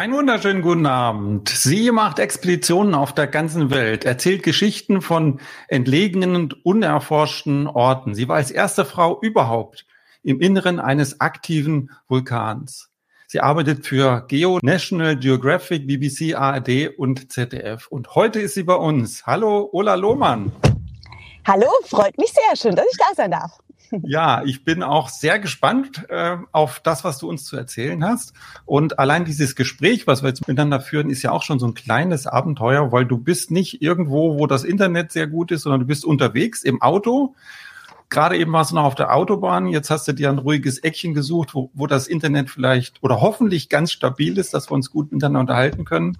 Einen wunderschönen guten Abend. Sie macht Expeditionen auf der ganzen Welt, erzählt Geschichten von entlegenen und unerforschten Orten. Sie war als erste Frau überhaupt im Inneren eines aktiven Vulkans. Sie arbeitet für Geo, National Geographic, BBC, ARD und ZDF. Und heute ist sie bei uns. Hallo, Ola Lohmann. Hallo, freut mich sehr. Schön, dass ich da sein darf. Ja, ich bin auch sehr gespannt äh, auf das, was du uns zu erzählen hast. Und allein dieses Gespräch, was wir jetzt miteinander führen, ist ja auch schon so ein kleines Abenteuer, weil du bist nicht irgendwo, wo das Internet sehr gut ist, sondern du bist unterwegs im Auto. Gerade eben warst du noch auf der Autobahn. Jetzt hast du dir ein ruhiges Eckchen gesucht, wo, wo das Internet vielleicht oder hoffentlich ganz stabil ist, dass wir uns gut miteinander unterhalten können.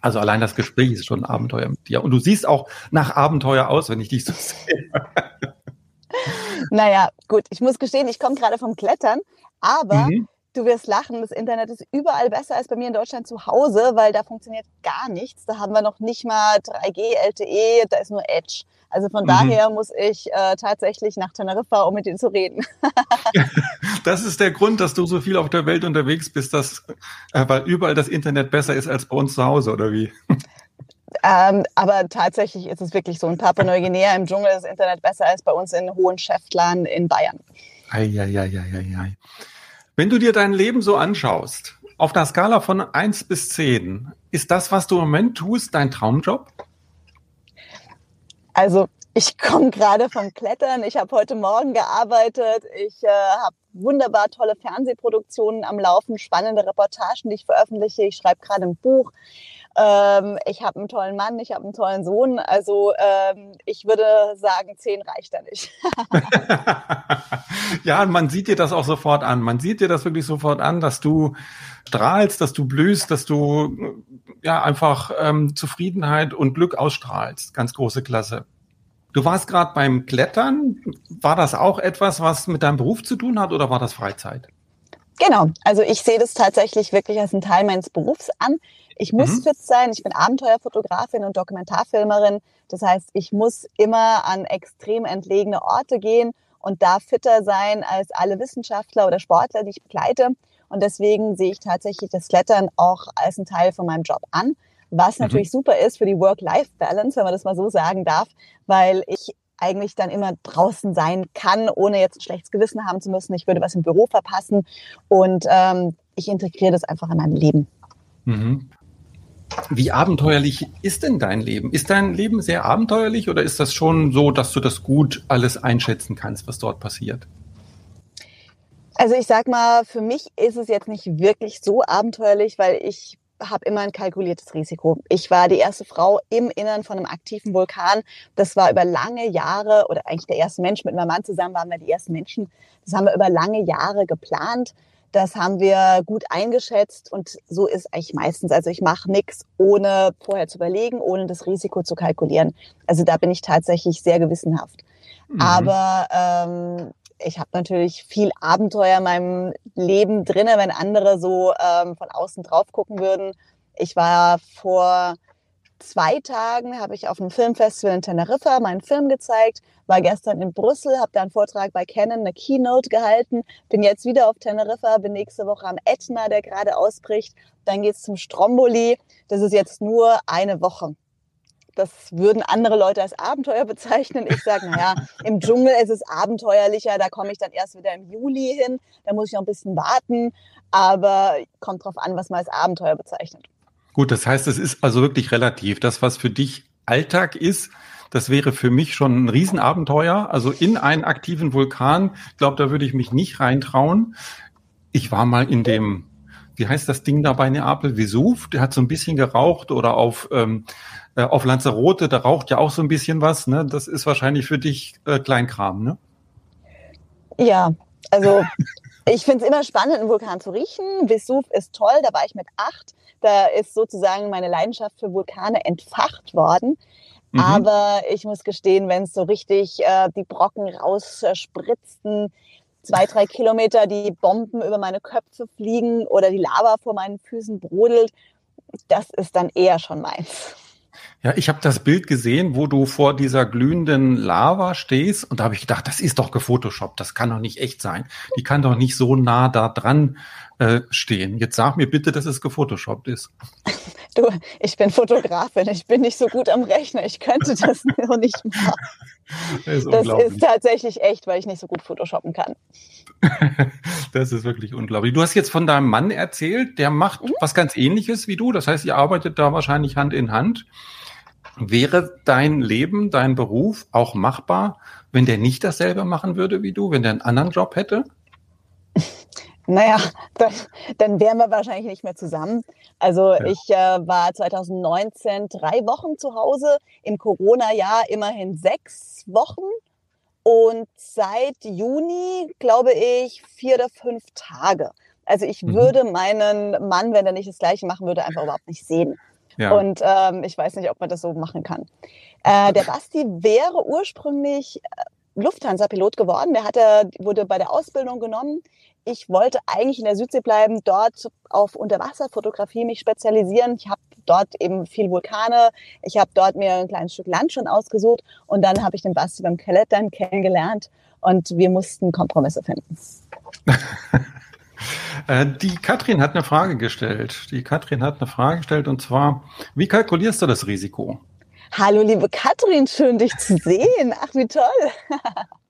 Also allein das Gespräch ist schon ein Abenteuer mit dir. Und du siehst auch nach Abenteuer aus, wenn ich dich so sehe. Naja, gut, ich muss gestehen, ich komme gerade vom Klettern, aber mhm. du wirst lachen, das Internet ist überall besser als bei mir in Deutschland zu Hause, weil da funktioniert gar nichts. Da haben wir noch nicht mal 3G, LTE, da ist nur Edge. Also von mhm. daher muss ich äh, tatsächlich nach Teneriffa, um mit dir zu reden. das ist der Grund, dass du so viel auf der Welt unterwegs bist, dass, äh, weil überall das Internet besser ist als bei uns zu Hause, oder wie? Ähm, aber tatsächlich ist es wirklich so. In Papua-Neuguinea im Dschungel ist das Internet besser als bei uns in Hohenschäftlern in Bayern. Eieieiei. Wenn du dir dein Leben so anschaust, auf der Skala von 1 bis 10, ist das, was du im Moment tust, dein Traumjob? Also ich komme gerade vom Klettern. Ich habe heute Morgen gearbeitet. Ich äh, habe wunderbar tolle Fernsehproduktionen am Laufen, spannende Reportagen, die ich veröffentliche. Ich schreibe gerade ein Buch. Ähm, ich habe einen tollen Mann, ich habe einen tollen Sohn. Also ähm, ich würde sagen, zehn reicht da nicht. ja, man sieht dir das auch sofort an. Man sieht dir das wirklich sofort an, dass du strahlst, dass du blühst, dass du ja einfach ähm, Zufriedenheit und Glück ausstrahlst. Ganz große Klasse. Du warst gerade beim Klettern. War das auch etwas, was mit deinem Beruf zu tun hat oder war das Freizeit? Genau, also ich sehe das tatsächlich wirklich als einen Teil meines Berufs an. Ich muss mhm. fit sein. Ich bin Abenteuerfotografin und Dokumentarfilmerin. Das heißt, ich muss immer an extrem entlegene Orte gehen und da fitter sein als alle Wissenschaftler oder Sportler, die ich begleite. Und deswegen sehe ich tatsächlich das Klettern auch als einen Teil von meinem Job an. Was mhm. natürlich super ist für die Work-Life-Balance, wenn man das mal so sagen darf, weil ich eigentlich dann immer draußen sein kann, ohne jetzt ein schlechtes Gewissen haben zu müssen. Ich würde was im Büro verpassen und ähm, ich integriere das einfach in meinem Leben. Mhm. Wie abenteuerlich ist denn dein Leben? Ist dein Leben sehr abenteuerlich oder ist das schon so, dass du das gut alles einschätzen kannst, was dort passiert? Also ich sag mal, für mich ist es jetzt nicht wirklich so abenteuerlich, weil ich habe immer ein kalkuliertes Risiko. Ich war die erste Frau im Innern von einem aktiven Vulkan. Das war über lange Jahre, oder eigentlich der erste Mensch mit meinem Mann zusammen waren wir die ersten Menschen. Das haben wir über lange Jahre geplant. Das haben wir gut eingeschätzt und so ist eigentlich meistens. Also ich mache nichts, ohne vorher zu überlegen, ohne das Risiko zu kalkulieren. Also da bin ich tatsächlich sehr gewissenhaft. Mhm. Aber ähm, ich habe natürlich viel Abenteuer in meinem Leben drinne, wenn andere so ähm, von außen drauf gucken würden. Ich war vor zwei Tagen, habe ich auf einem Filmfestival in Teneriffa meinen Film gezeigt, war gestern in Brüssel, habe da einen Vortrag bei Canon, eine Keynote gehalten, bin jetzt wieder auf Teneriffa, bin nächste Woche am Etna, der gerade ausbricht. Dann geht's zum Stromboli. Das ist jetzt nur eine Woche das würden andere Leute als Abenteuer bezeichnen. Ich sage, naja, im Dschungel ist es abenteuerlicher, da komme ich dann erst wieder im Juli hin, da muss ich noch ein bisschen warten, aber kommt drauf an, was man als Abenteuer bezeichnet. Gut, das heißt, es ist also wirklich relativ. Das, was für dich Alltag ist, das wäre für mich schon ein Riesenabenteuer. Also in einen aktiven Vulkan, ich glaube, da würde ich mich nicht reintrauen. Ich war mal in dem, wie heißt das Ding da bei Neapel, Vesuv, der hat so ein bisschen geraucht oder auf ähm, äh, auf Lanzarote, da raucht ja auch so ein bisschen was, ne? Das ist wahrscheinlich für dich äh, Kleinkram, ne? Ja, also ich finde es immer spannend, einen Vulkan zu riechen. Vesuv ist toll, da war ich mit acht. Da ist sozusagen meine Leidenschaft für Vulkane entfacht worden. Mhm. Aber ich muss gestehen, wenn es so richtig äh, die Brocken rausspritzten, zwei, drei Kilometer die Bomben über meine Köpfe fliegen oder die Lava vor meinen Füßen brodelt, das ist dann eher schon meins. Ja, ich habe das Bild gesehen, wo du vor dieser glühenden Lava stehst und da habe ich gedacht, das ist doch gefotoshoppt, das kann doch nicht echt sein. Die kann doch nicht so nah da dran äh, stehen. Jetzt sag mir bitte, dass es gefotoshoppt ist. Du, ich bin Fotografin, ich bin nicht so gut am Rechner, ich könnte das nur nicht machen. Das ist, das ist tatsächlich echt, weil ich nicht so gut photoshoppen kann. das ist wirklich unglaublich. Du hast jetzt von deinem Mann erzählt, der macht mhm. was ganz ähnliches wie du. Das heißt, ihr arbeitet da wahrscheinlich Hand in Hand. Wäre dein Leben, dein Beruf auch machbar, wenn der nicht dasselbe machen würde wie du, wenn der einen anderen Job hätte? Naja, dann, dann wären wir wahrscheinlich nicht mehr zusammen. Also ja. ich äh, war 2019 drei Wochen zu Hause, im Corona-Jahr immerhin sechs Wochen und seit Juni, glaube ich, vier oder fünf Tage. Also ich mhm. würde meinen Mann, wenn er nicht das Gleiche machen würde, einfach überhaupt nicht sehen. Ja. Und ähm, ich weiß nicht, ob man das so machen kann. Äh, der Basti wäre ursprünglich äh, Lufthansa-Pilot geworden. Der hatte, wurde bei der Ausbildung genommen. Ich wollte eigentlich in der Südsee bleiben, dort auf Unterwasserfotografie mich spezialisieren. Ich habe dort eben viel Vulkane. Ich habe dort mir ein kleines Stück Land schon ausgesucht und dann habe ich den Basti beim Klettern kennengelernt und wir mussten Kompromisse finden. Äh, die Katrin hat eine Frage gestellt. Die Katrin hat eine Frage gestellt und zwar, wie kalkulierst du das Risiko? Hallo, liebe Katrin, schön dich zu sehen. Ach, wie toll.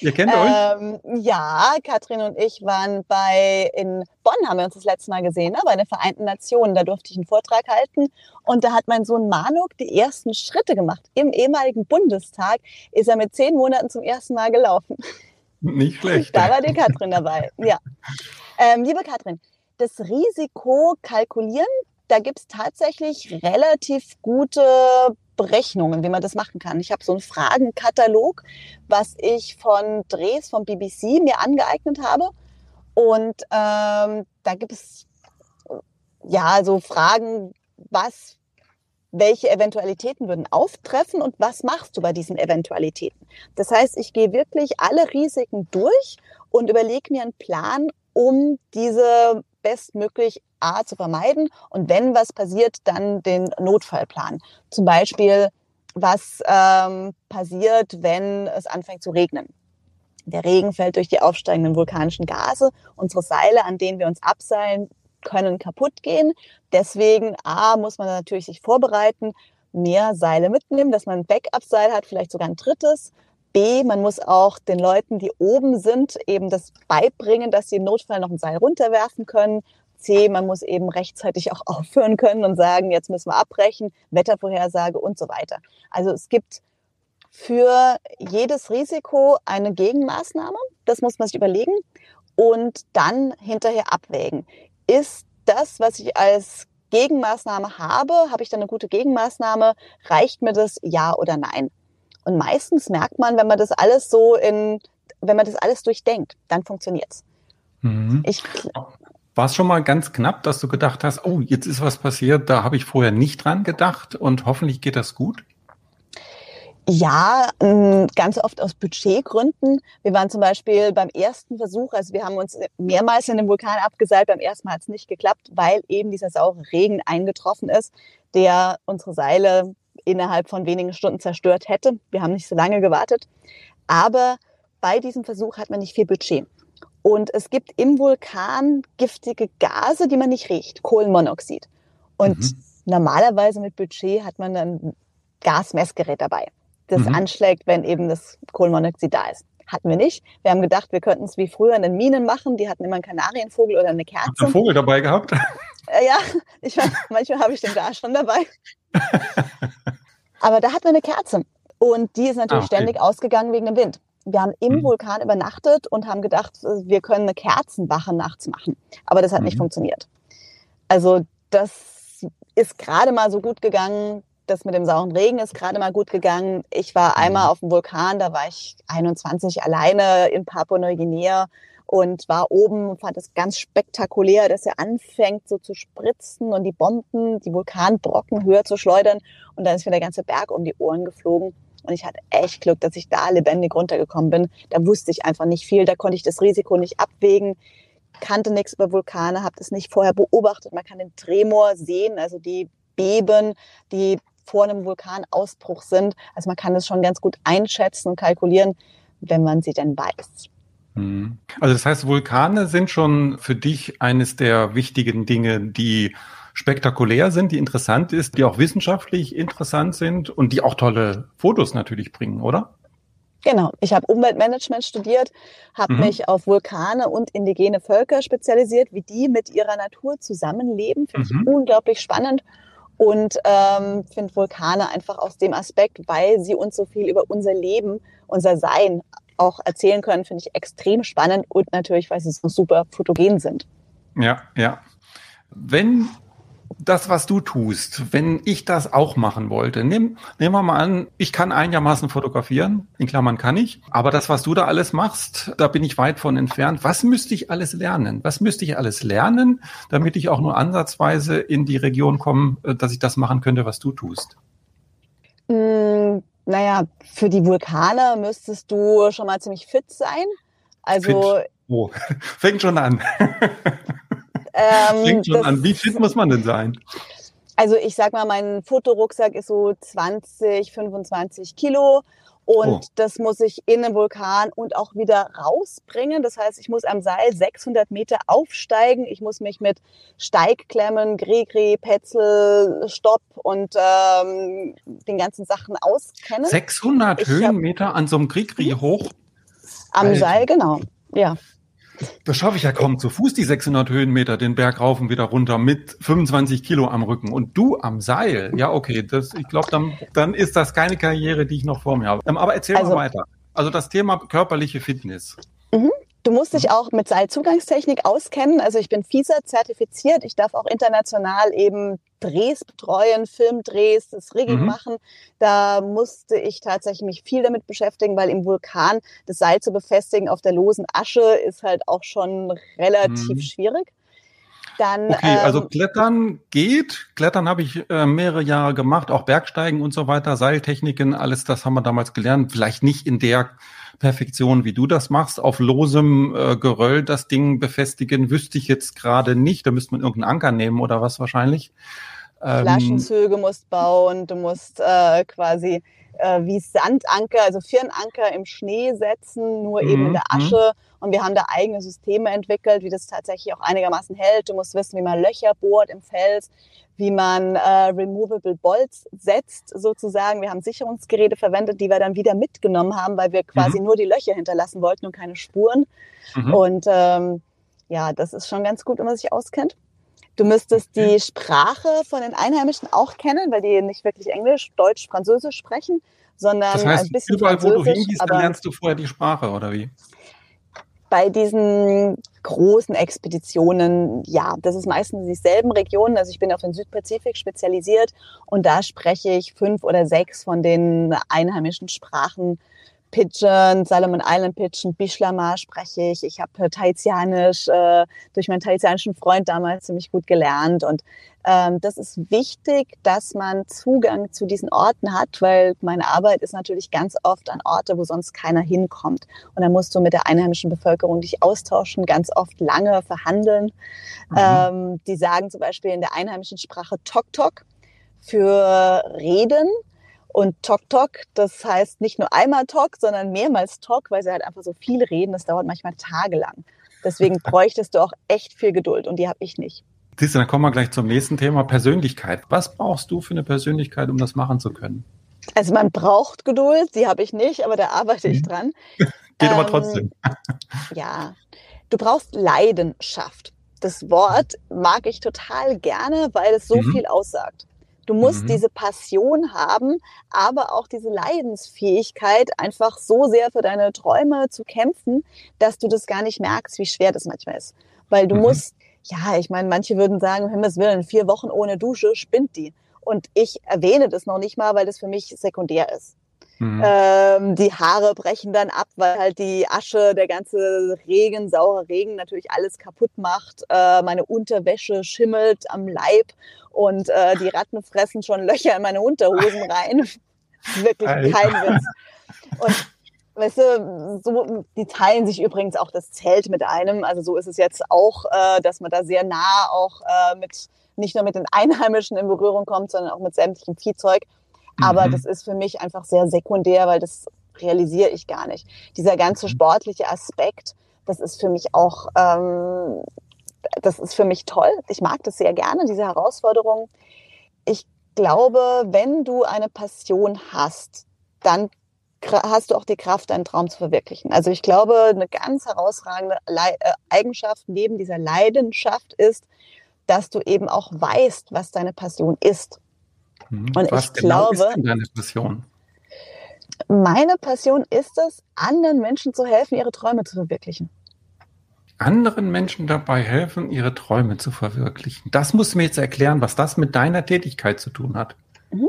Ihr kennt ähm, euch? Ja, Katrin und ich waren bei, in Bonn haben wir uns das letzte Mal gesehen, ne, bei den Vereinten Nationen. Da durfte ich einen Vortrag halten und da hat mein Sohn Manuk die ersten Schritte gemacht. Im ehemaligen Bundestag ist er mit zehn Monaten zum ersten Mal gelaufen. Nicht schlecht. Da war die Katrin dabei, ja. Ähm, liebe Katrin, das Risiko kalkulieren da gibt es tatsächlich relativ gute Berechnungen, wie man das machen kann. Ich habe so einen Fragenkatalog, was ich von Drehs vom BBC mir angeeignet habe. Und ähm, da gibt es ja so Fragen, was, welche Eventualitäten würden auftreffen und was machst du bei diesen Eventualitäten? Das heißt, ich gehe wirklich alle Risiken durch und überlege mir einen Plan, um diese bestmöglich A zu vermeiden und wenn was passiert, dann den Notfallplan. Zum Beispiel, was ähm, passiert, wenn es anfängt zu regnen. Der Regen fällt durch die aufsteigenden vulkanischen Gase. Unsere Seile, an denen wir uns abseilen, können kaputt gehen. Deswegen, A, muss man natürlich sich vorbereiten, mehr Seile mitnehmen, dass man ein Backup-Seil hat, vielleicht sogar ein drittes. B, man muss auch den Leuten, die oben sind, eben das beibringen, dass sie im Notfall noch ein Seil runterwerfen können. C, man muss eben rechtzeitig auch aufhören können und sagen, jetzt müssen wir abbrechen, Wettervorhersage und so weiter. Also es gibt für jedes Risiko eine Gegenmaßnahme. Das muss man sich überlegen und dann hinterher abwägen. Ist das, was ich als Gegenmaßnahme habe, habe ich dann eine gute Gegenmaßnahme? Reicht mir das ja oder nein? Und meistens merkt man, wenn man das alles so in, wenn man das alles durchdenkt, dann funktioniert's. Mhm. Ich, war es schon mal ganz knapp, dass du gedacht hast, oh, jetzt ist was passiert, da habe ich vorher nicht dran gedacht und hoffentlich geht das gut? Ja, ähm, ganz oft aus Budgetgründen. Wir waren zum Beispiel beim ersten Versuch, also wir haben uns mehrmals in den Vulkan abgeseilt, beim ersten Mal hat es nicht geklappt, weil eben dieser saure Regen eingetroffen ist, der unsere Seile innerhalb von wenigen Stunden zerstört hätte. Wir haben nicht so lange gewartet. Aber bei diesem Versuch hat man nicht viel Budget. Und es gibt im Vulkan giftige Gase, die man nicht riecht, Kohlenmonoxid. Und mhm. normalerweise mit Budget hat man ein Gasmessgerät dabei, das mhm. anschlägt, wenn eben das Kohlenmonoxid da ist. Hatten wir nicht. Wir haben gedacht, wir könnten es wie früher in den Minen machen. Die hatten immer einen Kanarienvogel oder eine Kerze. Hast du einen Vogel dabei gehabt? Äh, ja, ich, manchmal habe ich den da schon dabei. Aber da hatten wir eine Kerze. Und die ist natürlich ah, okay. ständig ausgegangen wegen dem Wind. Wir haben im mhm. Vulkan übernachtet und haben gedacht, wir können eine Kerzenwache nachts machen. Aber das hat mhm. nicht funktioniert. Also das ist gerade mal so gut gegangen. Das mit dem sauren Regen ist gerade mal gut gegangen. Ich war mhm. einmal auf dem Vulkan, da war ich 21 alleine in Papua-Neuguinea und war oben und fand es ganz spektakulär, dass er anfängt so zu spritzen und die Bomben, die Vulkanbrocken höher zu schleudern und dann ist mir der ganze Berg um die Ohren geflogen. Und ich hatte echt Glück, dass ich da lebendig runtergekommen bin. Da wusste ich einfach nicht viel, da konnte ich das Risiko nicht abwägen, kannte nichts über Vulkane, habe das nicht vorher beobachtet. Man kann den Tremor sehen, also die Beben, die vor einem Vulkanausbruch sind. Also man kann es schon ganz gut einschätzen und kalkulieren, wenn man sie denn weiß. Mhm. Also das heißt, Vulkane sind schon für dich eines der wichtigen Dinge, die spektakulär sind, die interessant ist, die auch wissenschaftlich interessant sind und die auch tolle Fotos natürlich bringen, oder? Genau, ich habe Umweltmanagement studiert, habe mhm. mich auf Vulkane und indigene Völker spezialisiert, wie die mit ihrer Natur zusammenleben. Finde mhm. ich unglaublich spannend und ähm, finde Vulkane einfach aus dem Aspekt, weil sie uns so viel über unser Leben, unser Sein auch erzählen können, finde ich extrem spannend und natürlich, weil sie so super fotogen sind. Ja, ja. Wenn das, was du tust, wenn ich das auch machen wollte, nehm, nehmen wir mal an, ich kann einigermaßen fotografieren, in Klammern kann ich, aber das, was du da alles machst, da bin ich weit von entfernt. Was müsste ich alles lernen? Was müsste ich alles lernen, damit ich auch nur ansatzweise in die Region komme, äh, dass ich das machen könnte, was du tust? Mm, naja, für die Vulkane müsstest du schon mal ziemlich fit sein. Also. Fit. Oh, fängt schon an. Ähm, Fängt schon an. Wie fit muss man denn sein? Also ich sag mal, mein Fotorucksack ist so 20, 25 Kilo. Und oh. das muss ich in den Vulkan und auch wieder rausbringen. Das heißt, ich muss am Seil 600 Meter aufsteigen. Ich muss mich mit Steigklemmen, Grigri, Petzel, Stopp und ähm, den ganzen Sachen auskennen. 600 ich Höhenmeter hab, an so einem Grigri mhm. hoch? Am. Seil, genau. Ja. Das schaffe ich ja kaum zu Fuß, die 600 Höhenmeter, den Berg rauf und wieder runter mit 25 Kilo am Rücken. Und du am Seil, ja okay, das, ich glaube, dann, dann ist das keine Karriere, die ich noch vor mir habe. Ähm, aber erzähl also, mal weiter. Also das Thema körperliche Fitness. Mhm. Du musst dich auch mit Seilzugangstechnik auskennen. Also ich bin FISA zertifiziert. Ich darf auch international eben Drehs betreuen, Filmdrehs, das Rigging mhm. machen. Da musste ich tatsächlich mich viel damit beschäftigen, weil im Vulkan das Seil zu befestigen auf der losen Asche ist halt auch schon relativ mhm. schwierig. Dann, okay, also ähm, also Klettern geht. Klettern habe ich äh, mehrere Jahre gemacht, auch Bergsteigen und so weiter, Seiltechniken, alles das haben wir damals gelernt. Vielleicht nicht in der Perfektion, wie du das machst, auf losem äh, Geröll das Ding befestigen, wüsste ich jetzt gerade nicht. Da müsste man irgendeinen Anker nehmen oder was wahrscheinlich. Ähm, Flaschenzüge musst bauen, du musst äh, quasi äh, wie Sandanker, also Firnanker im Schnee setzen, nur eben in der mhm, mhm. Und wir haben da eigene Systeme entwickelt, wie das tatsächlich auch einigermaßen hält. Du musst wissen, wie man Löcher bohrt im Fels, wie man äh, Removable Bolts setzt, sozusagen. Wir haben Sicherungsgeräte verwendet, die wir dann wieder mitgenommen haben, weil wir quasi mhm. nur die Löcher hinterlassen wollten und keine Spuren. Mhm. Und ähm, ja, das ist schon ganz gut, wenn man sich auskennt. Du müsstest die Sprache von den Einheimischen auch kennen, weil die nicht wirklich Englisch, Deutsch, Französisch sprechen, sondern das heißt, ein bisschen überall, wo du hingehst, dann lernst du vorher die Sprache, oder wie? Bei diesen großen Expeditionen, ja, das ist meistens dieselben Regionen. Also ich bin auf den Südpazifik spezialisiert und da spreche ich fünf oder sechs von den einheimischen Sprachen Pidgin, Salomon Island Pidgin, Bishlama spreche ich. Ich habe Tahitianisch äh, durch meinen tahitianischen Freund damals ziemlich gut gelernt. Und ähm, das ist wichtig, dass man Zugang zu diesen Orten hat, weil meine Arbeit ist natürlich ganz oft an Orte, wo sonst keiner hinkommt. Und dann musst du mit der einheimischen Bevölkerung dich austauschen, ganz oft lange verhandeln. Mhm. Ähm, die sagen zum Beispiel in der einheimischen Sprache Tok Tok für Reden. Und Tok Tok, das heißt nicht nur einmal Tok, sondern mehrmals Tok, weil sie halt einfach so viel reden. Das dauert manchmal tagelang. Deswegen bräuchtest du auch echt viel Geduld und die habe ich nicht. Siehst du, dann kommen wir gleich zum nächsten Thema, Persönlichkeit. Was brauchst du für eine Persönlichkeit, um das machen zu können? Also man braucht Geduld, die habe ich nicht, aber da arbeite ich mhm. dran. Geht ähm, aber trotzdem. ja, du brauchst Leidenschaft. Das Wort mag ich total gerne, weil es so mhm. viel aussagt. Du musst mhm. diese Passion haben, aber auch diese Leidensfähigkeit, einfach so sehr für deine Träume zu kämpfen, dass du das gar nicht merkst, wie schwer das manchmal ist. Weil du mhm. musst, ja, ich meine, manche würden sagen, um Himmels Willen, vier Wochen ohne Dusche spinnt die. Und ich erwähne das noch nicht mal, weil das für mich sekundär ist. Mhm. Ähm, die Haare brechen dann ab, weil halt die Asche, der ganze Regen, saurer Regen natürlich alles kaputt macht. Äh, meine Unterwäsche schimmelt am Leib und äh, die Ratten fressen schon Löcher in meine Unterhosen rein. Wirklich Alter. kein Witz. Und weißt du, so, die teilen sich übrigens auch das Zelt mit einem. Also so ist es jetzt auch, äh, dass man da sehr nah auch äh, mit nicht nur mit den Einheimischen in Berührung kommt, sondern auch mit sämtlichem Viehzeug. Aber mhm. das ist für mich einfach sehr sekundär, weil das realisiere ich gar nicht. Dieser ganze mhm. sportliche Aspekt, das ist für mich auch, ähm, das ist für mich toll. Ich mag das sehr gerne, diese Herausforderung. Ich glaube, wenn du eine Passion hast, dann hast du auch die Kraft, deinen Traum zu verwirklichen. Also ich glaube, eine ganz herausragende äh, Eigenschaft neben dieser Leidenschaft ist, dass du eben auch weißt, was deine Passion ist. Mhm. Und was ich genau glaube, ist denn deine Passion? Meine Passion ist es, anderen Menschen zu helfen, ihre Träume zu verwirklichen. Anderen Menschen dabei helfen, ihre Träume zu verwirklichen. Das musst du mir jetzt erklären, was das mit deiner Tätigkeit zu tun hat. Mhm.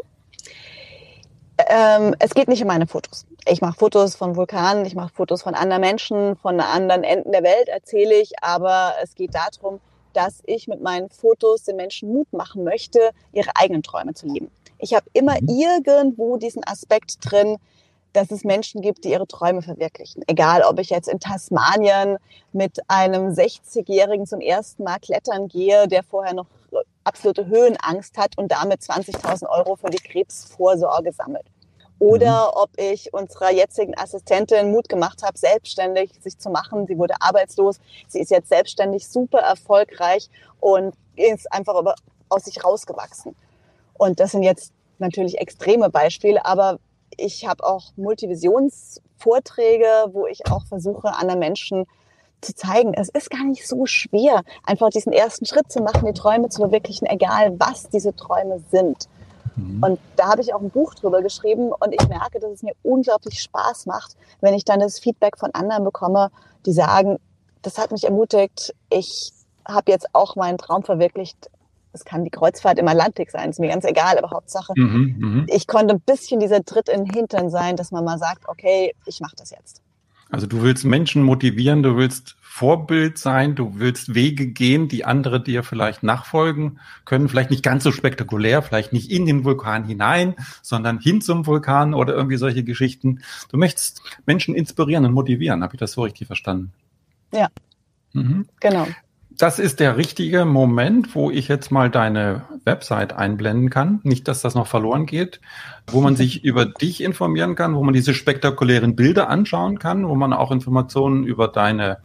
Ähm, es geht nicht um meine Fotos. Ich mache Fotos von Vulkanen, ich mache Fotos von anderen Menschen, von anderen Enden der Welt erzähle ich, aber es geht darum, dass ich mit meinen Fotos den Menschen Mut machen möchte, ihre eigenen Träume zu leben. Ich habe immer mhm. irgendwo diesen Aspekt drin, dass es Menschen gibt, die ihre Träume verwirklichen. Egal, ob ich jetzt in Tasmanien mit einem 60-Jährigen zum ersten Mal klettern gehe, der vorher noch absolute Höhenangst hat und damit 20.000 Euro für die Krebsvorsorge sammelt. Oder mhm. ob ich unserer jetzigen Assistentin Mut gemacht habe, selbstständig sich zu machen. Sie wurde arbeitslos. Sie ist jetzt selbstständig super erfolgreich und ist einfach aus sich rausgewachsen. Und das sind jetzt natürlich extreme Beispiele, aber ich habe auch Multivisionsvorträge, wo ich auch versuche, anderen Menschen zu zeigen, es ist gar nicht so schwer, einfach diesen ersten Schritt zu machen, die Träume zu verwirklichen, egal was diese Träume sind. Mhm. Und da habe ich auch ein Buch drüber geschrieben und ich merke, dass es mir unglaublich Spaß macht, wenn ich dann das Feedback von anderen bekomme, die sagen, das hat mich ermutigt, ich habe jetzt auch meinen Traum verwirklicht, es kann die Kreuzfahrt im Atlantik sein, ist mir ganz egal, aber Hauptsache, mhm, mhm, ich konnte ein bisschen dieser Tritt in den Hintern sein, dass man mal sagt, okay, ich mache das jetzt. Also du willst Menschen motivieren, du willst Vorbild sein, du willst Wege gehen, die andere dir vielleicht nachfolgen können, vielleicht nicht ganz so spektakulär, vielleicht nicht in den Vulkan hinein, sondern hin zum Vulkan oder irgendwie solche Geschichten. Du möchtest Menschen inspirieren und motivieren, habe ich das so richtig verstanden? Ja. Mhm. Genau das ist der richtige Moment, wo ich jetzt mal deine Website einblenden kann. Nicht, dass das noch verloren geht, wo man sich über dich informieren kann, wo man diese spektakulären Bilder anschauen kann, wo man auch Informationen über deine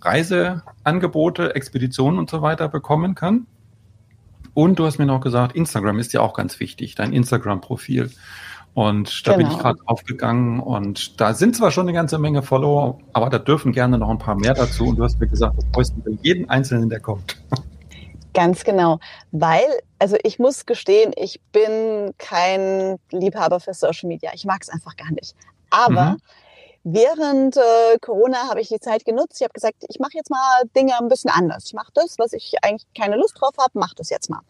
Reiseangebote, Expeditionen und so weiter bekommen kann. Und du hast mir noch gesagt, Instagram ist ja auch ganz wichtig, dein Instagram-Profil. Und da genau. bin ich gerade genau. aufgegangen und da sind zwar schon eine ganze Menge Follower, aber da dürfen gerne noch ein paar mehr dazu. Und du hast mir gesagt, du freust über jeden Einzelnen, der kommt. Ganz genau, weil, also ich muss gestehen, ich bin kein Liebhaber für Social Media. Ich mag es einfach gar nicht. Aber mhm. während äh, Corona habe ich die Zeit genutzt. Ich habe gesagt, ich mache jetzt mal Dinge ein bisschen anders. Ich mache das, was ich eigentlich keine Lust drauf habe, mache das jetzt mal.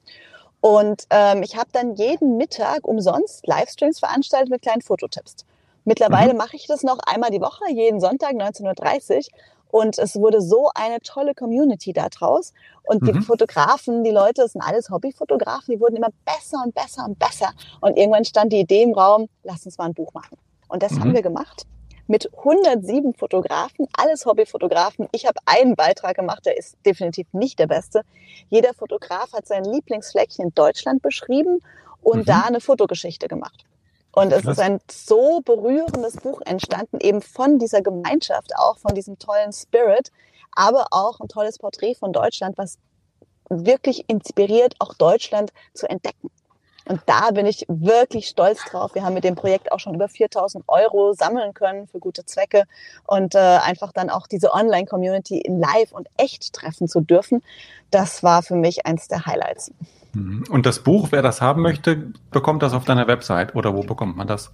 Und ähm, ich habe dann jeden Mittag umsonst Livestreams veranstaltet mit kleinen Fototipps. Mittlerweile mhm. mache ich das noch einmal die Woche, jeden Sonntag 19.30 Uhr. Und es wurde so eine tolle Community da draus. Und die mhm. Fotografen, die Leute, das sind alles Hobbyfotografen, die wurden immer besser und besser und besser. Und irgendwann stand die Idee im Raum, lass uns mal ein Buch machen. Und das mhm. haben wir gemacht mit 107 Fotografen, alles Hobbyfotografen. Ich habe einen Beitrag gemacht, der ist definitiv nicht der beste. Jeder Fotograf hat sein Lieblingsfleckchen in Deutschland beschrieben und mhm. da eine Fotogeschichte gemacht. Und es ist ein so berührendes Buch entstanden, eben von dieser Gemeinschaft, auch von diesem tollen Spirit, aber auch ein tolles Porträt von Deutschland, was wirklich inspiriert, auch Deutschland zu entdecken. Und da bin ich wirklich stolz drauf. Wir haben mit dem Projekt auch schon über 4000 Euro sammeln können für gute Zwecke und äh, einfach dann auch diese Online-Community in live und echt treffen zu dürfen. Das war für mich eins der Highlights. Mhm. Und das Buch, wer das haben möchte, bekommt das auf deiner Website oder wo bekommt man das?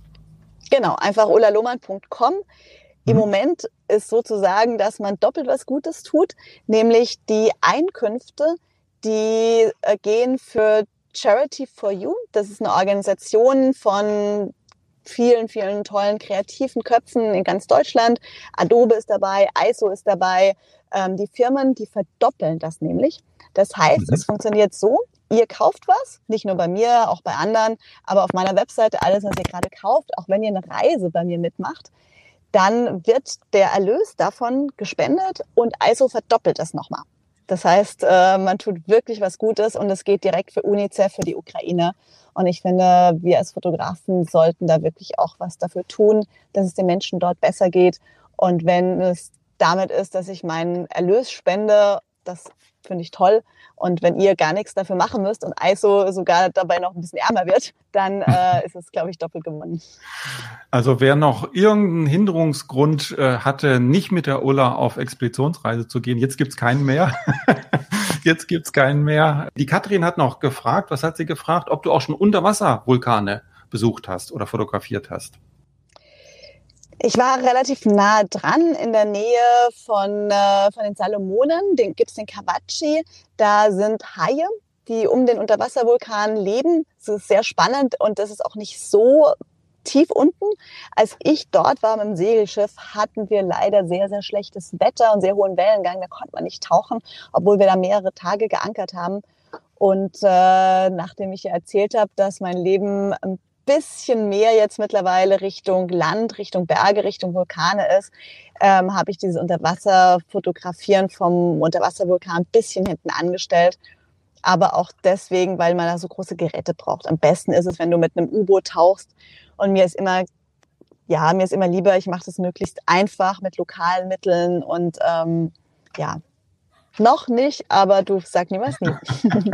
Genau, einfach ulaloman.com. Im mhm. Moment ist sozusagen, dass man doppelt was Gutes tut, nämlich die Einkünfte, die äh, gehen für Charity for You. Das ist eine Organisation von vielen, vielen tollen kreativen Köpfen in ganz Deutschland. Adobe ist dabei, ISO ist dabei. Ähm, die Firmen, die verdoppeln das nämlich. Das heißt, mhm. es funktioniert so, ihr kauft was, nicht nur bei mir, auch bei anderen, aber auf meiner Webseite alles, was ihr gerade kauft, auch wenn ihr eine Reise bei mir mitmacht, dann wird der Erlös davon gespendet und ISO verdoppelt das nochmal. Das heißt, äh, man tut wirklich was Gutes und es geht direkt für UNICEF, für die Ukraine. Und ich finde, wir als Fotografen sollten da wirklich auch was dafür tun, dass es den Menschen dort besser geht. Und wenn es damit ist, dass ich meinen Erlös spende, das finde ich toll. Und wenn ihr gar nichts dafür machen müsst und ISO sogar dabei noch ein bisschen ärmer wird, dann äh, ist es, glaube ich, doppelt gewonnen. Also wer noch irgendeinen Hinderungsgrund äh, hatte, nicht mit der Ulla auf Expeditionsreise zu gehen, jetzt gibt's keinen mehr. jetzt gibt's keinen mehr. Die Katrin hat noch gefragt, was hat sie gefragt, ob du auch schon Unterwasservulkane besucht hast oder fotografiert hast. Ich war relativ nah dran in der Nähe von, äh, von den Salomonen. Den gibt's den Kawachi. Da sind Haie, die um den Unterwasservulkan leben. Das ist sehr spannend und das ist auch nicht so tief unten. Als ich dort war mit dem Segelschiff, hatten wir leider sehr, sehr schlechtes Wetter und sehr hohen Wellengang. Da konnte man nicht tauchen, obwohl wir da mehrere Tage geankert haben. Und äh, nachdem ich erzählt habe, dass mein Leben ein bisschen mehr jetzt mittlerweile Richtung Land, Richtung Berge, Richtung Vulkane ist, ähm, habe ich dieses Unterwasserfotografieren vom Unterwasservulkan ein bisschen hinten angestellt. Aber auch deswegen, weil man da so große Geräte braucht. Am besten ist es, wenn du mit einem U-Boot tauchst. Und mir ist immer, ja, mir ist immer lieber, ich mache das möglichst einfach mit lokalen Mitteln und ähm, ja, noch nicht, aber du sag niemals nie.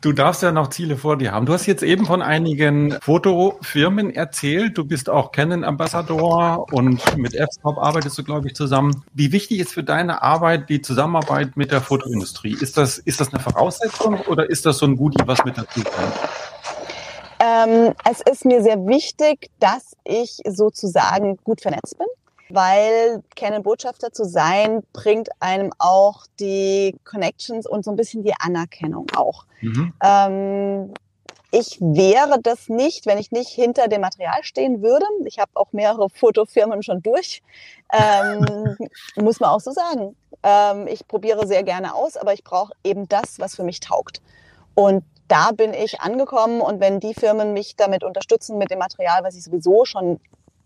Du darfst ja noch Ziele vor dir haben. Du hast jetzt eben von einigen Fotofirmen erzählt. Du bist auch Canon Ambassador und mit F-Stop arbeitest du, glaube ich, zusammen. Wie wichtig ist für deine Arbeit die Zusammenarbeit mit der Fotoindustrie? Ist das, ist das eine Voraussetzung oder ist das so ein Goodie, was mit dazu kommt? Ähm, es ist mir sehr wichtig, dass ich sozusagen gut vernetzt bin weil Canon-Botschafter zu sein, bringt einem auch die Connections und so ein bisschen die Anerkennung auch. Mhm. Ähm, ich wäre das nicht, wenn ich nicht hinter dem Material stehen würde. Ich habe auch mehrere Fotofirmen schon durch. Ähm, muss man auch so sagen. Ähm, ich probiere sehr gerne aus, aber ich brauche eben das, was für mich taugt. Und da bin ich angekommen und wenn die Firmen mich damit unterstützen mit dem Material, was ich sowieso schon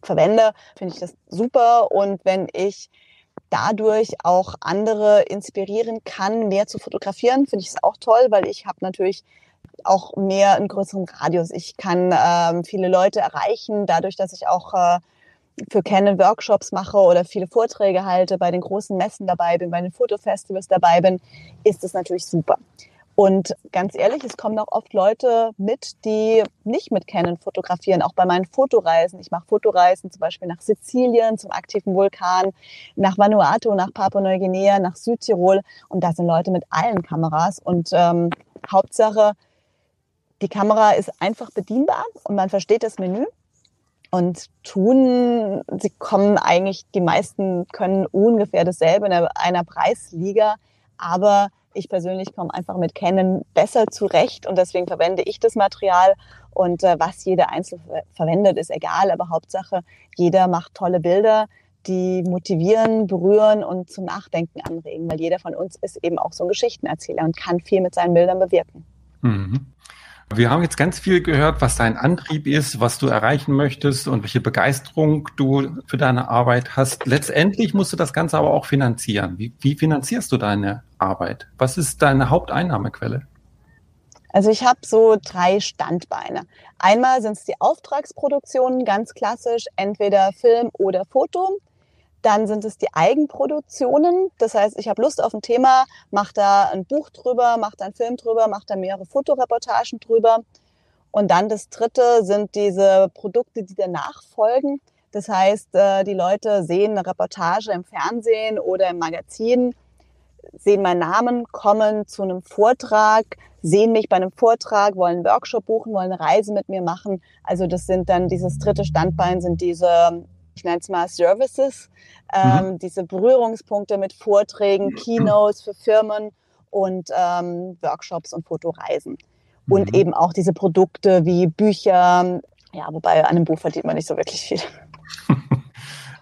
verwende, finde ich das super. Und wenn ich dadurch auch andere inspirieren kann, mehr zu fotografieren, finde ich es auch toll, weil ich habe natürlich auch mehr einen größeren Radius. Ich kann ähm, viele Leute erreichen, dadurch, dass ich auch äh, für Canon Workshops mache oder viele Vorträge halte, bei den großen Messen dabei bin, bei den Fotofestivals dabei bin, ist es natürlich super. Und ganz ehrlich, es kommen auch oft Leute mit, die nicht mit Canon fotografieren, auch bei meinen Fotoreisen. Ich mache Fotoreisen zum Beispiel nach Sizilien zum aktiven Vulkan, nach Vanuatu, nach Papua-Neuguinea, nach Südtirol. Und da sind Leute mit allen Kameras. Und ähm, Hauptsache, die Kamera ist einfach bedienbar und man versteht das Menü. Und tun, sie kommen eigentlich, die meisten können ungefähr dasselbe in einer Preisliga, aber ich persönlich komme einfach mit Canon besser zurecht und deswegen verwende ich das Material. Und äh, was jeder einzeln verwendet, ist egal, aber Hauptsache, jeder macht tolle Bilder, die motivieren, berühren und zum Nachdenken anregen, weil jeder von uns ist eben auch so ein Geschichtenerzähler und kann viel mit seinen Bildern bewirken. Mhm. Wir haben jetzt ganz viel gehört, was dein Antrieb ist, was du erreichen möchtest und welche Begeisterung du für deine Arbeit hast. Letztendlich musst du das Ganze aber auch finanzieren. Wie, wie finanzierst du deine Arbeit? Was ist deine Haupteinnahmequelle? Also ich habe so drei Standbeine. Einmal sind es die Auftragsproduktionen, ganz klassisch, entweder Film oder Foto. Dann sind es die Eigenproduktionen. Das heißt, ich habe Lust auf ein Thema, mache da ein Buch drüber, mache da einen Film drüber, mache da mehrere Fotoreportagen drüber. Und dann das dritte sind diese Produkte, die danach folgen. Das heißt, äh, die Leute sehen eine Reportage im Fernsehen oder im Magazin, sehen meinen Namen, kommen zu einem Vortrag, sehen mich bei einem Vortrag, wollen einen Workshop buchen, wollen eine Reise mit mir machen. Also das sind dann dieses dritte Standbein, sind diese ich nenne es mal Services, ähm, mhm. diese Berührungspunkte mit Vorträgen, Keynotes für Firmen und ähm, Workshops und Fotoreisen. Und mhm. eben auch diese Produkte wie Bücher, ja, wobei an einem Buch verdient man nicht so wirklich viel.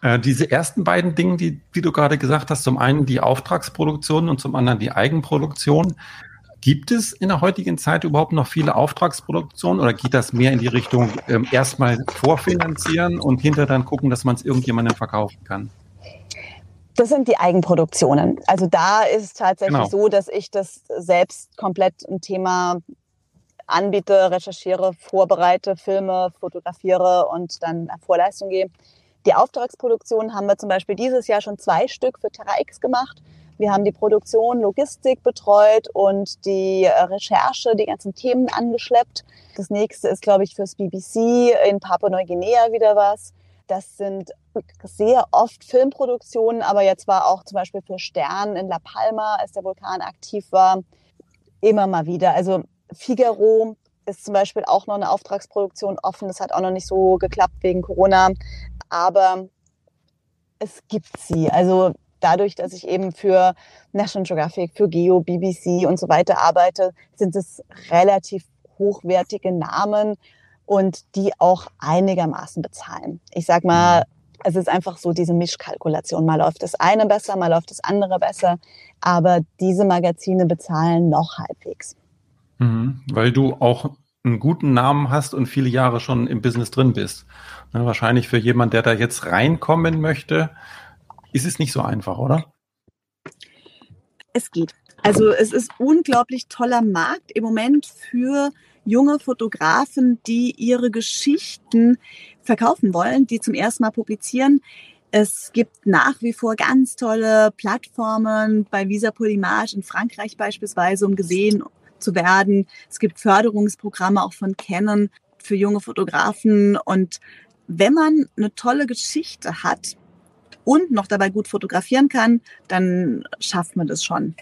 Äh, diese ersten beiden Dinge, die, die du gerade gesagt hast, zum einen die Auftragsproduktion und zum anderen die Eigenproduktion, Gibt es in der heutigen Zeit überhaupt noch viele Auftragsproduktionen oder geht das mehr in die Richtung ähm, erstmal vorfinanzieren und hinter dann gucken, dass man es irgendjemandem verkaufen kann? Das sind die Eigenproduktionen. Also da ist es tatsächlich genau. so, dass ich das selbst komplett ein Thema anbiete, recherchiere, vorbereite, filme, fotografiere und dann Vorleistung gehe. Die Auftragsproduktion haben wir zum Beispiel dieses Jahr schon zwei Stück für Terra X gemacht. Wir haben die Produktion, Logistik betreut und die äh, Recherche, die ganzen Themen angeschleppt. Das nächste ist, glaube ich, fürs BBC in Papua-Neuguinea wieder was. Das sind sehr oft Filmproduktionen, aber jetzt war auch zum Beispiel für Stern in La Palma, als der Vulkan aktiv war, immer mal wieder. Also Figaro ist zum Beispiel auch noch eine Auftragsproduktion offen. Das hat auch noch nicht so geklappt wegen Corona. Aber es gibt sie. Also dadurch, dass ich eben für National Geographic, für Geo, BBC und so weiter arbeite, sind es relativ hochwertige Namen und die auch einigermaßen bezahlen. Ich sag mal, mhm. es ist einfach so diese Mischkalkulation. Mal läuft das eine besser, mal läuft das andere besser. Aber diese Magazine bezahlen noch halbwegs. Mhm, weil du auch einen guten Namen hast und viele Jahre schon im Business drin bist. Ne, wahrscheinlich für jemand, der da jetzt reinkommen möchte, ist es nicht so einfach, oder? Es geht. Also es ist unglaublich toller Markt im Moment für junge Fotografen, die ihre Geschichten verkaufen wollen, die zum ersten Mal publizieren. Es gibt nach wie vor ganz tolle Plattformen bei Visa Polymage in Frankreich beispielsweise, um gesehen zu werden. Es gibt Förderungsprogramme auch von Canon für junge Fotografen. Und wenn man eine tolle Geschichte hat und noch dabei gut fotografieren kann, dann schafft man das schon.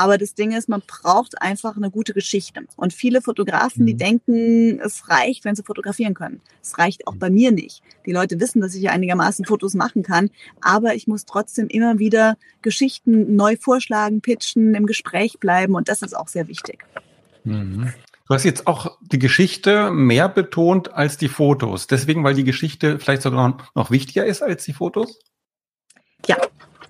Aber das Ding ist, man braucht einfach eine gute Geschichte. Und viele Fotografen, die mhm. denken, es reicht, wenn sie fotografieren können. Es reicht auch bei mir nicht. Die Leute wissen, dass ich einigermaßen Fotos machen kann, aber ich muss trotzdem immer wieder Geschichten neu vorschlagen, pitchen, im Gespräch bleiben und das ist auch sehr wichtig. Mhm. Du hast jetzt auch die Geschichte mehr betont als die Fotos. Deswegen, weil die Geschichte vielleicht sogar noch wichtiger ist als die Fotos? Ja,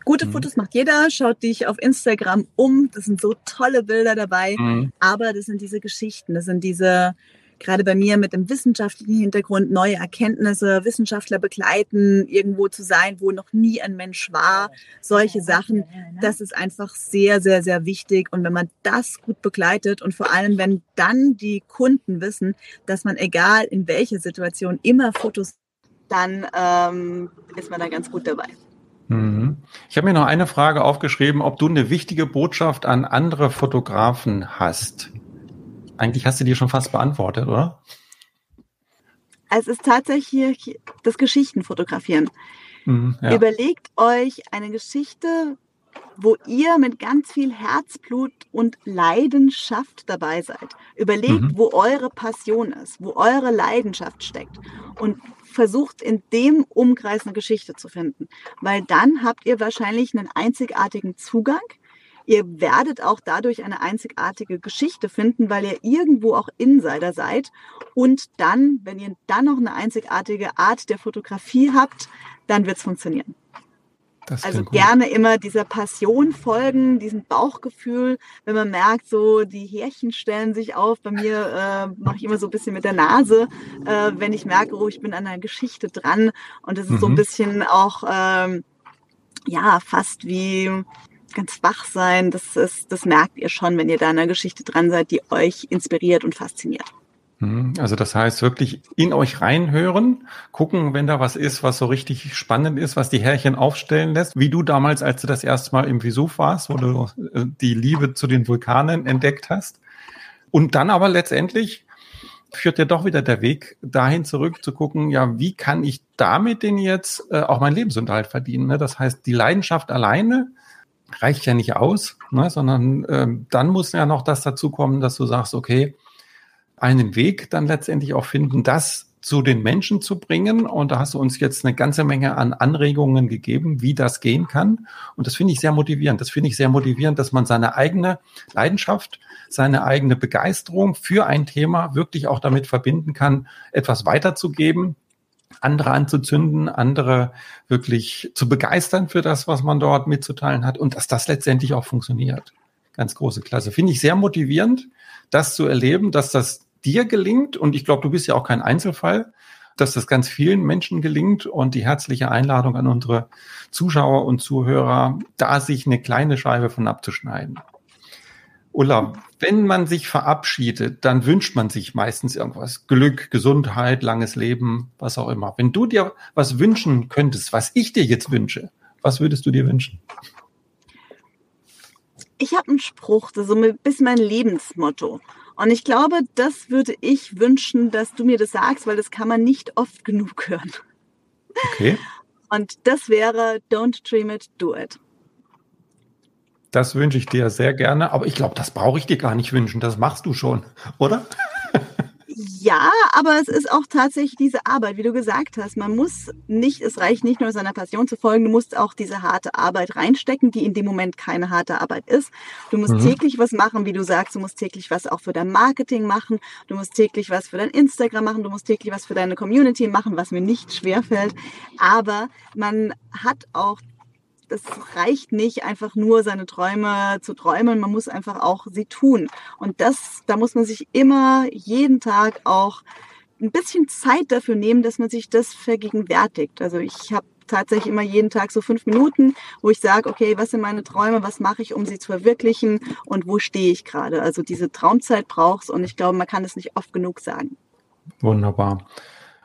Gute mhm. Fotos macht jeder. Schaut dich auf Instagram um. Das sind so tolle Bilder dabei. Mhm. Aber das sind diese Geschichten. Das sind diese, gerade bei mir mit dem wissenschaftlichen Hintergrund, neue Erkenntnisse, Wissenschaftler begleiten, irgendwo zu sein, wo noch nie ein Mensch war. Solche Sachen. Das ist einfach sehr, sehr, sehr wichtig. Und wenn man das gut begleitet und vor allem, wenn dann die Kunden wissen, dass man egal in welcher Situation immer Fotos, dann ähm, ist man da ganz gut dabei. Mhm. Ich habe mir noch eine Frage aufgeschrieben, ob du eine wichtige Botschaft an andere Fotografen hast. Eigentlich hast du die schon fast beantwortet, oder? Es ist tatsächlich das Geschichtenfotografieren. Mhm, ja. Überlegt euch eine Geschichte, wo ihr mit ganz viel Herzblut und Leidenschaft dabei seid. Überlegt, mhm. wo eure Passion ist, wo eure Leidenschaft steckt. Und versucht in dem Umkreis eine Geschichte zu finden, weil dann habt ihr wahrscheinlich einen einzigartigen Zugang. Ihr werdet auch dadurch eine einzigartige Geschichte finden, weil ihr irgendwo auch Insider seid. Und dann, wenn ihr dann noch eine einzigartige Art der Fotografie habt, dann wird es funktionieren. Das also gerne gut. immer dieser Passion folgen, diesem Bauchgefühl, wenn man merkt, so die Härchen stellen sich auf. Bei mir äh, mache ich immer so ein bisschen mit der Nase, äh, wenn ich merke, oh, ich bin an einer Geschichte dran. Und das ist mhm. so ein mhm. bisschen auch, ähm, ja, fast wie ganz wach sein. Das, ist, das merkt ihr schon, wenn ihr da einer Geschichte dran seid, die euch inspiriert und fasziniert. Mhm. Also das heißt wirklich in euch reinhören, gucken, wenn da was ist, was so richtig spannend ist, was die Härchen aufstellen lässt, wie du damals, als du das erste Mal im Vesuv warst, wo du äh, die Liebe zu den Vulkanen entdeckt hast. Und dann aber letztendlich führt ja doch wieder der Weg dahin zurück zu gucken, ja, wie kann ich damit denn jetzt äh, auch meinen Lebensunterhalt verdienen? Ne? Das heißt, die Leidenschaft alleine reicht ja nicht aus, ne? sondern äh, dann muss ja noch das dazu kommen, dass du sagst, okay, einen Weg dann letztendlich auch finden, das zu den Menschen zu bringen. Und da hast du uns jetzt eine ganze Menge an Anregungen gegeben, wie das gehen kann. Und das finde ich sehr motivierend. Das finde ich sehr motivierend, dass man seine eigene Leidenschaft, seine eigene Begeisterung für ein Thema wirklich auch damit verbinden kann, etwas weiterzugeben, andere anzuzünden, andere wirklich zu begeistern für das, was man dort mitzuteilen hat und dass das letztendlich auch funktioniert. Ganz große Klasse. Finde ich sehr motivierend, das zu erleben, dass das dir gelingt, und ich glaube, du bist ja auch kein Einzelfall, dass das ganz vielen Menschen gelingt und die herzliche Einladung an unsere Zuschauer und Zuhörer, da sich eine kleine Scheibe von abzuschneiden. Ulla, wenn man sich verabschiedet, dann wünscht man sich meistens irgendwas. Glück, Gesundheit, langes Leben, was auch immer. Wenn du dir was wünschen könntest, was ich dir jetzt wünsche, was würdest du dir wünschen? Ich habe einen Spruch, das ist so ein bisschen mein Lebensmotto. Und ich glaube, das würde ich wünschen, dass du mir das sagst, weil das kann man nicht oft genug hören. Okay. Und das wäre Don't dream it, do it. Das wünsche ich dir sehr gerne, aber ich glaube, das brauche ich dir gar nicht wünschen. Das machst du schon, oder? Ja, aber es ist auch tatsächlich diese Arbeit, wie du gesagt hast. Man muss nicht, es reicht nicht nur seiner Passion zu folgen, du musst auch diese harte Arbeit reinstecken, die in dem Moment keine harte Arbeit ist. Du musst mhm. täglich was machen, wie du sagst, du musst täglich was auch für dein Marketing machen, du musst täglich was für dein Instagram machen, du musst täglich was für deine Community machen, was mir nicht schwer fällt. Aber man hat auch das reicht nicht, einfach nur seine Träume zu träumen. Man muss einfach auch sie tun. Und das, da muss man sich immer jeden Tag auch ein bisschen Zeit dafür nehmen, dass man sich das vergegenwärtigt. Also ich habe tatsächlich immer jeden Tag so fünf Minuten, wo ich sage, okay, was sind meine Träume, was mache ich, um sie zu verwirklichen und wo stehe ich gerade. Also diese Traumzeit brauchst und ich glaube, man kann es nicht oft genug sagen. Wunderbar.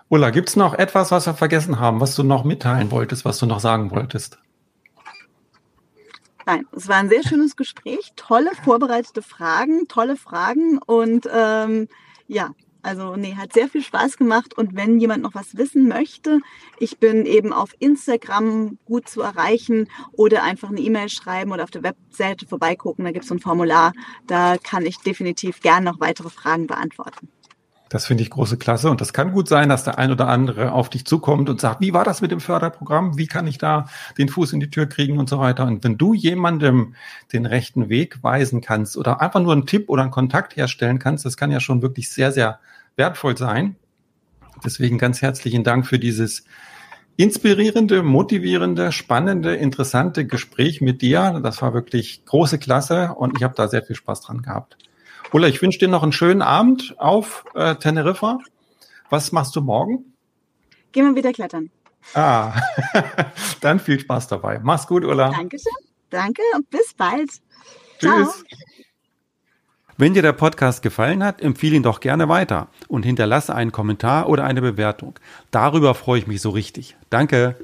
Ulla, gibt es noch etwas, was wir vergessen haben, was du noch mitteilen wolltest, was du noch sagen wolltest? Nein, es war ein sehr schönes Gespräch, tolle vorbereitete Fragen, tolle Fragen. Und ähm, ja, also nee, hat sehr viel Spaß gemacht. Und wenn jemand noch was wissen möchte, ich bin eben auf Instagram gut zu erreichen oder einfach eine E-Mail schreiben oder auf der Webseite vorbeigucken, da gibt es so ein Formular, da kann ich definitiv gerne noch weitere Fragen beantworten. Das finde ich große Klasse. Und das kann gut sein, dass der ein oder andere auf dich zukommt und sagt, wie war das mit dem Förderprogramm? Wie kann ich da den Fuß in die Tür kriegen und so weiter? Und wenn du jemandem den rechten Weg weisen kannst oder einfach nur einen Tipp oder einen Kontakt herstellen kannst, das kann ja schon wirklich sehr, sehr wertvoll sein. Deswegen ganz herzlichen Dank für dieses inspirierende, motivierende, spannende, interessante Gespräch mit dir. Das war wirklich große Klasse und ich habe da sehr viel Spaß dran gehabt. Ulla, ich wünsche dir noch einen schönen Abend auf äh, Teneriffa. Was machst du morgen? Gehen wir wieder klettern. Ah, dann viel Spaß dabei. Mach's gut, Ulla. Dankeschön. Danke und bis bald. Tschüss. Ciao. Wenn dir der Podcast gefallen hat, empfehle ihn doch gerne weiter und hinterlasse einen Kommentar oder eine Bewertung. Darüber freue ich mich so richtig. Danke.